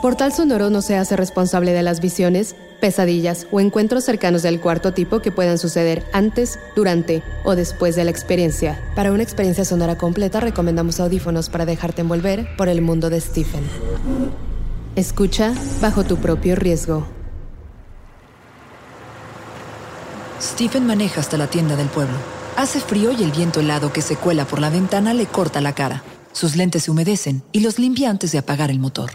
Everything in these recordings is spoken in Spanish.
Portal Sonoro no se hace responsable de las visiones, pesadillas o encuentros cercanos del cuarto tipo que puedan suceder antes, durante o después de la experiencia. Para una experiencia sonora completa recomendamos audífonos para dejarte envolver por el mundo de Stephen. Escucha bajo tu propio riesgo. Stephen maneja hasta la tienda del pueblo. Hace frío y el viento helado que se cuela por la ventana le corta la cara. Sus lentes se humedecen y los limpia antes de apagar el motor.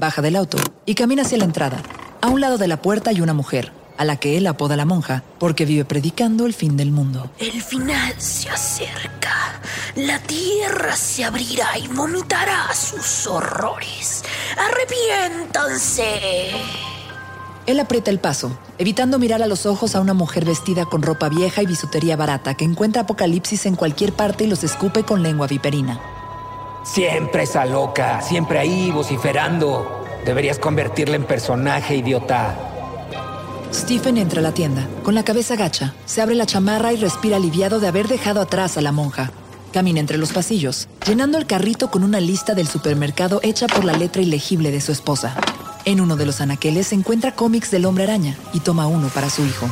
Baja del auto y camina hacia la entrada. A un lado de la puerta hay una mujer, a la que él apoda la monja, porque vive predicando el fin del mundo. El final se acerca. La tierra se abrirá y vomitará sus horrores. Arrepiéntanse. Él aprieta el paso, evitando mirar a los ojos a una mujer vestida con ropa vieja y bisutería barata que encuentra apocalipsis en cualquier parte y los escupe con lengua viperina. Siempre esa loca, siempre ahí vociferando. Deberías convertirla en personaje, idiota. Stephen entra a la tienda, con la cabeza gacha, se abre la chamarra y respira aliviado de haber dejado atrás a la monja. Camina entre los pasillos, llenando el carrito con una lista del supermercado hecha por la letra ilegible de su esposa. En uno de los anaqueles se encuentra cómics del hombre araña y toma uno para su hijo.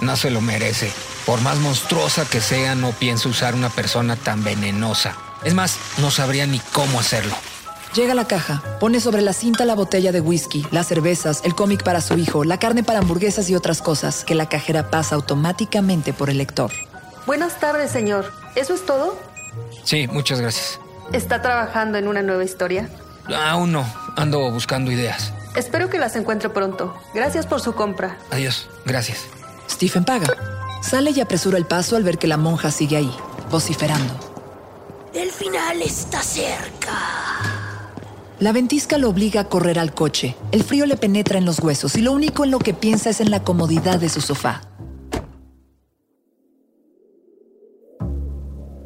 No se lo merece. Por más monstruosa que sea, no pienso usar una persona tan venenosa. Es más, no sabría ni cómo hacerlo. Llega a la caja, pone sobre la cinta la botella de whisky, las cervezas, el cómic para su hijo, la carne para hamburguesas y otras cosas que la cajera pasa automáticamente por el lector. Buenas tardes, señor. ¿Eso es todo? Sí, muchas gracias. ¿Está trabajando en una nueva historia? Aún no. Ando buscando ideas. Espero que las encuentre pronto. Gracias por su compra. Adiós. Gracias. Stephen paga. Sale y apresura el paso al ver que la monja sigue ahí, vociferando. El final está cerca. La ventisca lo obliga a correr al coche. El frío le penetra en los huesos y lo único en lo que piensa es en la comodidad de su sofá.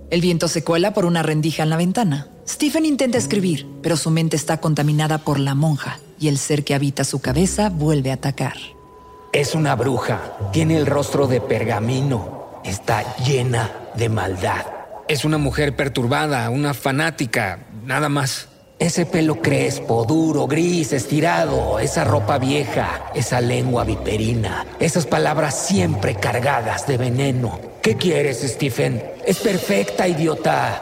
El viento se cuela por una rendija en la ventana. Stephen intenta escribir, pero su mente está contaminada por la monja y el ser que habita su cabeza vuelve a atacar. Es una bruja. Tiene el rostro de pergamino. Está llena de maldad. Es una mujer perturbada, una fanática, nada más. Ese pelo crespo, duro, gris, estirado, esa ropa vieja, esa lengua viperina, esas palabras siempre cargadas de veneno. ¿Qué quieres, Stephen? Es perfecta, idiota.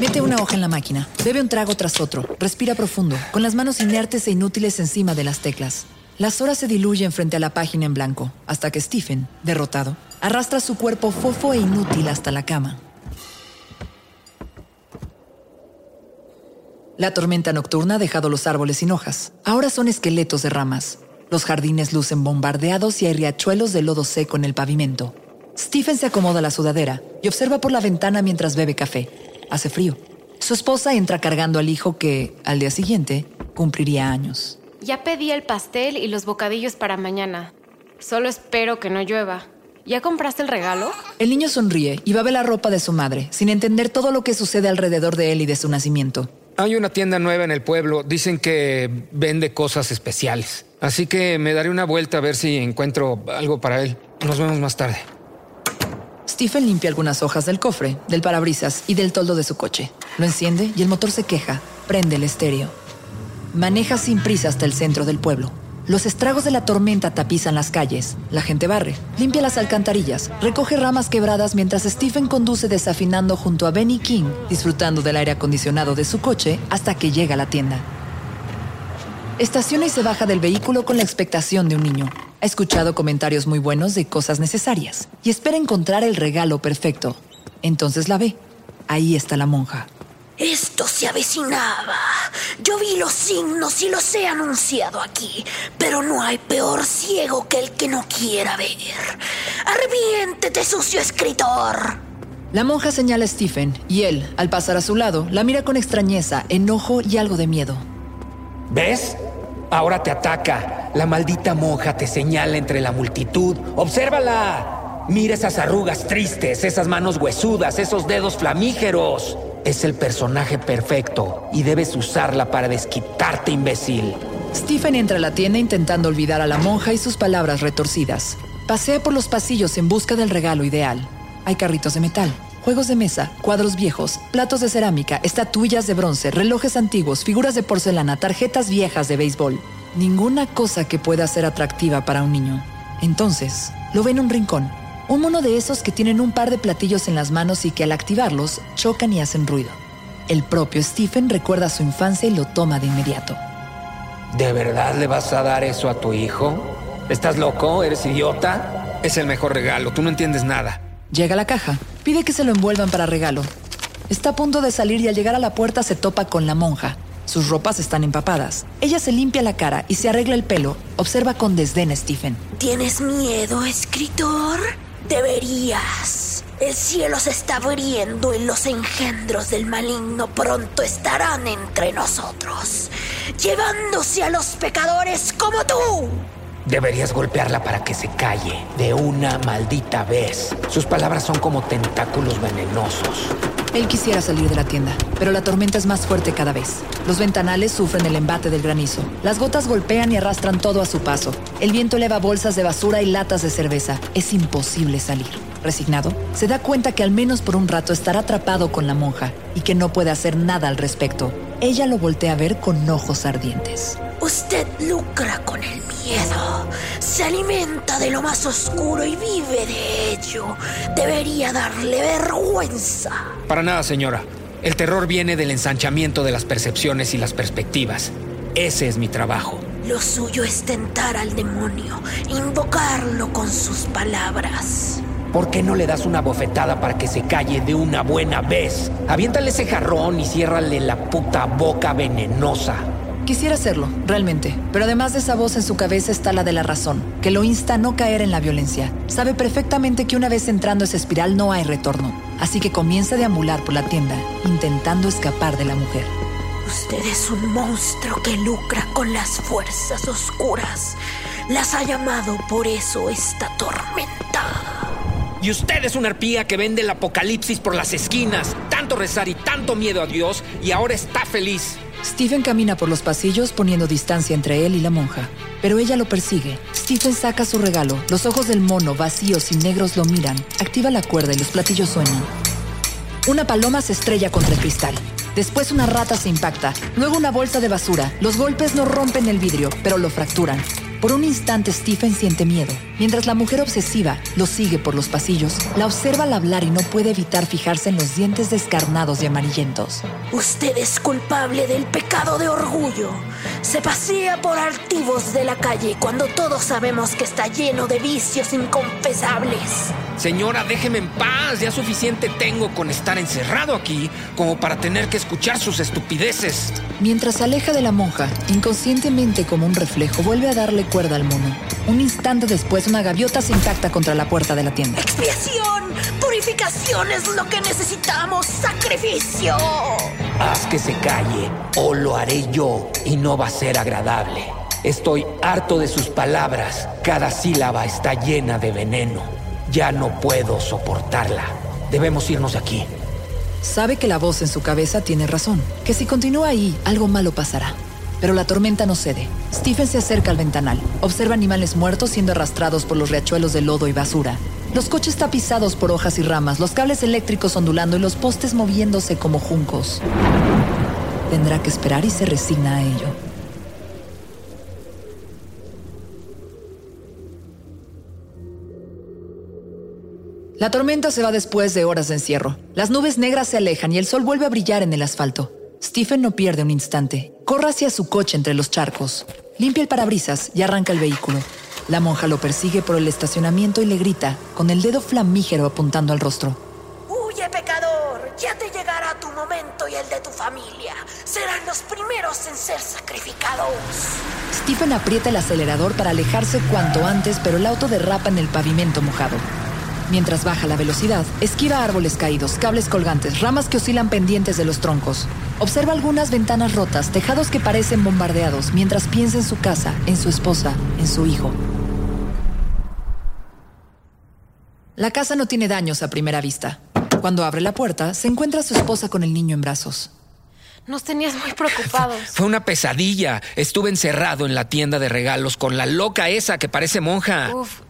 Mete una hoja en la máquina, bebe un trago tras otro, respira profundo, con las manos inertes e inútiles encima de las teclas. Las horas se diluyen frente a la página en blanco, hasta que Stephen, derrotado, arrastra su cuerpo fofo e inútil hasta la cama. La tormenta nocturna ha dejado los árboles sin hojas. Ahora son esqueletos de ramas. Los jardines lucen bombardeados y hay riachuelos de lodo seco en el pavimento. Stephen se acomoda la sudadera y observa por la ventana mientras bebe café. Hace frío. Su esposa entra cargando al hijo que, al día siguiente, cumpliría años. Ya pedí el pastel y los bocadillos para mañana. Solo espero que no llueva. ¿Ya compraste el regalo? El niño sonríe y va a ver la ropa de su madre, sin entender todo lo que sucede alrededor de él y de su nacimiento. Hay una tienda nueva en el pueblo. Dicen que vende cosas especiales. Así que me daré una vuelta a ver si encuentro algo para él. Nos vemos más tarde. Stephen limpia algunas hojas del cofre, del parabrisas y del toldo de su coche. Lo enciende y el motor se queja. Prende el estéreo. Maneja sin prisa hasta el centro del pueblo. Los estragos de la tormenta tapizan las calles. La gente barre, limpia las alcantarillas, recoge ramas quebradas mientras Stephen conduce desafinando junto a Benny King, disfrutando del aire acondicionado de su coche hasta que llega a la tienda. Estaciona y se baja del vehículo con la expectación de un niño. Ha escuchado comentarios muy buenos de cosas necesarias y espera encontrar el regalo perfecto. Entonces la ve. Ahí está la monja. Esto se avecinaba. Yo vi los signos y los he anunciado aquí, pero no hay peor ciego que el que no quiera ver. Arrepiéntete, sucio escritor. La monja señala a Stephen y él, al pasar a su lado, la mira con extrañeza, enojo y algo de miedo. ¿Ves? Ahora te ataca. La maldita monja te señala entre la multitud. ¡Obsérvala! Mira esas arrugas tristes, esas manos huesudas, esos dedos flamígeros. Es el personaje perfecto y debes usarla para desquitarte, imbécil. Stephen entra a la tienda intentando olvidar a la monja y sus palabras retorcidas. Pasea por los pasillos en busca del regalo ideal. Hay carritos de metal, juegos de mesa, cuadros viejos, platos de cerámica, estatuillas de bronce, relojes antiguos, figuras de porcelana, tarjetas viejas de béisbol. Ninguna cosa que pueda ser atractiva para un niño. Entonces, lo ve en un rincón. Un mono de esos que tienen un par de platillos en las manos y que al activarlos chocan y hacen ruido. El propio Stephen recuerda su infancia y lo toma de inmediato. ¿De verdad le vas a dar eso a tu hijo? ¿Estás loco? ¿Eres idiota? Es el mejor regalo, tú no entiendes nada. Llega a la caja, pide que se lo envuelvan para regalo. Está a punto de salir y al llegar a la puerta se topa con la monja. Sus ropas están empapadas. Ella se limpia la cara y se arregla el pelo. Observa con desdén a Stephen. ¿Tienes miedo, escritor? Deberías. El cielo se está abriendo y los engendros del maligno pronto estarán entre nosotros, llevándose a los pecadores como tú. Deberías golpearla para que se calle de una maldita vez. Sus palabras son como tentáculos venenosos. Él quisiera salir de la tienda, pero la tormenta es más fuerte cada vez. Los ventanales sufren el embate del granizo. Las gotas golpean y arrastran todo a su paso. El viento eleva bolsas de basura y latas de cerveza. Es imposible salir. Resignado, se da cuenta que al menos por un rato estará atrapado con la monja y que no puede hacer nada al respecto. Ella lo voltea a ver con ojos ardientes. Usted lucra con el miedo, se alimenta de lo más oscuro y vive de ello. Debería darle vergüenza. Para nada, señora. El terror viene del ensanchamiento de las percepciones y las perspectivas. Ese es mi trabajo. Lo suyo es tentar al demonio, invocarlo con sus palabras. ¿Por qué no le das una bofetada para que se calle de una buena vez? Aviéntale ese jarrón y ciérrale la puta boca venenosa. Quisiera hacerlo, realmente, pero además de esa voz en su cabeza está la de la razón, que lo insta a no caer en la violencia. Sabe perfectamente que una vez entrando esa espiral no hay retorno, así que comienza a deambular por la tienda, intentando escapar de la mujer. Usted es un monstruo que lucra con las fuerzas oscuras. Las ha llamado por eso esta tormenta. Y usted es una arpía que vende el apocalipsis por las esquinas. Tanto rezar y tanto miedo a Dios y ahora está feliz. Stephen camina por los pasillos poniendo distancia entre él y la monja, pero ella lo persigue. Stephen saca su regalo, los ojos del mono vacíos y negros lo miran, activa la cuerda y los platillos suenan. Una paloma se estrella contra el cristal. Después una rata se impacta, luego una bolsa de basura. Los golpes no rompen el vidrio, pero lo fracturan. Por un instante Stephen siente miedo. Mientras la mujer obsesiva lo sigue por los pasillos, la observa al hablar y no puede evitar fijarse en los dientes descarnados y amarillentos. Usted es culpable del pecado de orgullo. Se pasea por altivos de la calle cuando todos sabemos que está lleno de vicios inconfesables. Señora, déjeme en paz. Ya suficiente tengo con estar encerrado aquí como para tener que escuchar sus estupideces. Mientras se aleja de la monja, inconscientemente como un reflejo, vuelve a darle cuerda al mono. Un instante después, una gaviota se impacta contra la puerta de la tienda. Expiación, purificación es lo que necesitamos, sacrificio. Haz que se calle o lo haré yo y no va a ser agradable. Estoy harto de sus palabras. Cada sílaba está llena de veneno. Ya no puedo soportarla. Debemos irnos de aquí. Sabe que la voz en su cabeza tiene razón, que si continúa ahí, algo malo pasará. Pero la tormenta no cede. Stephen se acerca al ventanal. Observa animales muertos siendo arrastrados por los riachuelos de lodo y basura. Los coches tapizados por hojas y ramas, los cables eléctricos ondulando y los postes moviéndose como juncos. Tendrá que esperar y se resigna a ello. La tormenta se va después de horas de encierro. Las nubes negras se alejan y el sol vuelve a brillar en el asfalto. Stephen no pierde un instante. Corre hacia su coche entre los charcos. Limpia el parabrisas y arranca el vehículo. La monja lo persigue por el estacionamiento y le grita, con el dedo flamígero apuntando al rostro. Huye, pecador. Ya te llegará tu momento y el de tu familia. Serán los primeros en ser sacrificados. Stephen aprieta el acelerador para alejarse cuanto antes, pero el auto derrapa en el pavimento mojado. Mientras baja la velocidad, esquiva árboles caídos, cables colgantes, ramas que oscilan pendientes de los troncos. Observa algunas ventanas rotas, tejados que parecen bombardeados, mientras piensa en su casa, en su esposa, en su hijo. La casa no tiene daños a primera vista. Cuando abre la puerta, se encuentra a su esposa con el niño en brazos. Nos tenías muy preocupados. Fue una pesadilla. Estuve encerrado en la tienda de regalos con la loca esa que parece monja. Uf,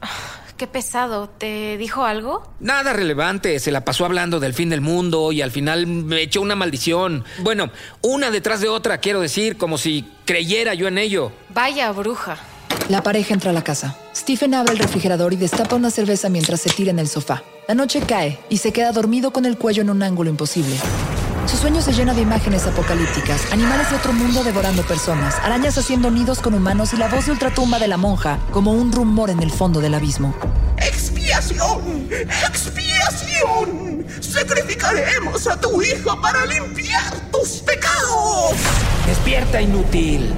qué pesado. ¿Te dijo algo? Nada relevante. Se la pasó hablando del fin del mundo y al final me echó una maldición. Bueno, una detrás de otra, quiero decir, como si creyera yo en ello. Vaya bruja. La pareja entra a la casa. Stephen abre el refrigerador y destapa una cerveza mientras se tira en el sofá. La noche cae y se queda dormido con el cuello en un ángulo imposible. Su sueño se llena de imágenes apocalípticas, animales de otro mundo devorando personas, arañas haciendo nidos con humanos y la voz de ultratumba de la monja como un rumor en el fondo del abismo. ¡Expiación! ¡Expiación! Sacrificaremos a tu hijo para limpiar tus pecados. Despierta, inútil.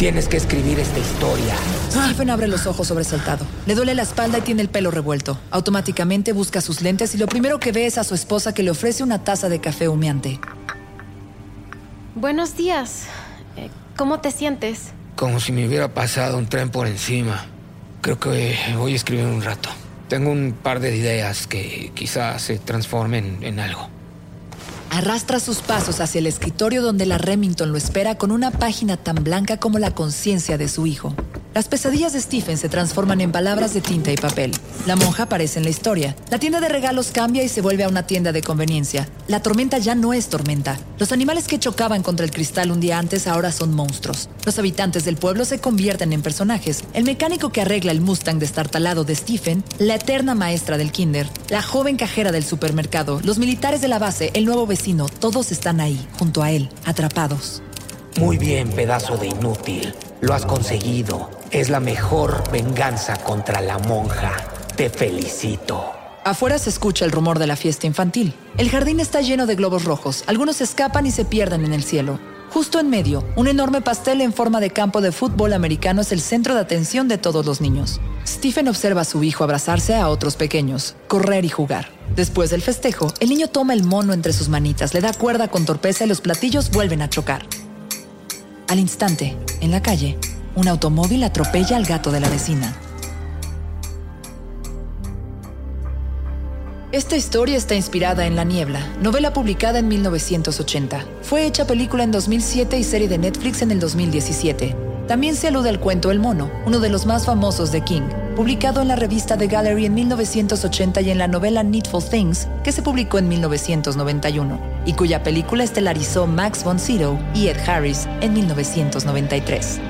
Tienes que escribir esta historia. Stephen abre los ojos sobresaltado. Le duele la espalda y tiene el pelo revuelto. Automáticamente busca sus lentes y lo primero que ve es a su esposa que le ofrece una taza de café humeante. Buenos días. Eh, ¿Cómo te sientes? Como si me hubiera pasado un tren por encima. Creo que voy a escribir un rato. Tengo un par de ideas que quizás se transformen en algo. Arrastra sus pasos hacia el escritorio donde la Remington lo espera con una página tan blanca como la conciencia de su hijo. Las pesadillas de Stephen se transforman en palabras de tinta y papel. La monja aparece en la historia. La tienda de regalos cambia y se vuelve a una tienda de conveniencia. La tormenta ya no es tormenta. Los animales que chocaban contra el cristal un día antes ahora son monstruos. Los habitantes del pueblo se convierten en personajes. El mecánico que arregla el Mustang destartalado de Stephen, la eterna maestra del kinder, la joven cajera del supermercado, los militares de la base, el nuevo vecino, todos están ahí, junto a él, atrapados. Muy bien, pedazo de inútil. Lo has conseguido. Es la mejor venganza contra la monja. Te felicito. Afuera se escucha el rumor de la fiesta infantil. El jardín está lleno de globos rojos. Algunos escapan y se pierden en el cielo. Justo en medio, un enorme pastel en forma de campo de fútbol americano es el centro de atención de todos los niños. Stephen observa a su hijo abrazarse a otros pequeños, correr y jugar. Después del festejo, el niño toma el mono entre sus manitas, le da cuerda con torpeza y los platillos vuelven a chocar. Al instante, en la calle, un automóvil atropella al gato de la vecina. Esta historia está inspirada en La Niebla, novela publicada en 1980. Fue hecha película en 2007 y serie de Netflix en el 2017. También se alude al cuento El Mono, uno de los más famosos de King, publicado en la revista The Gallery en 1980 y en la novela Needful Things, que se publicó en 1991, y cuya película estelarizó Max von Sydow y Ed Harris en 1993.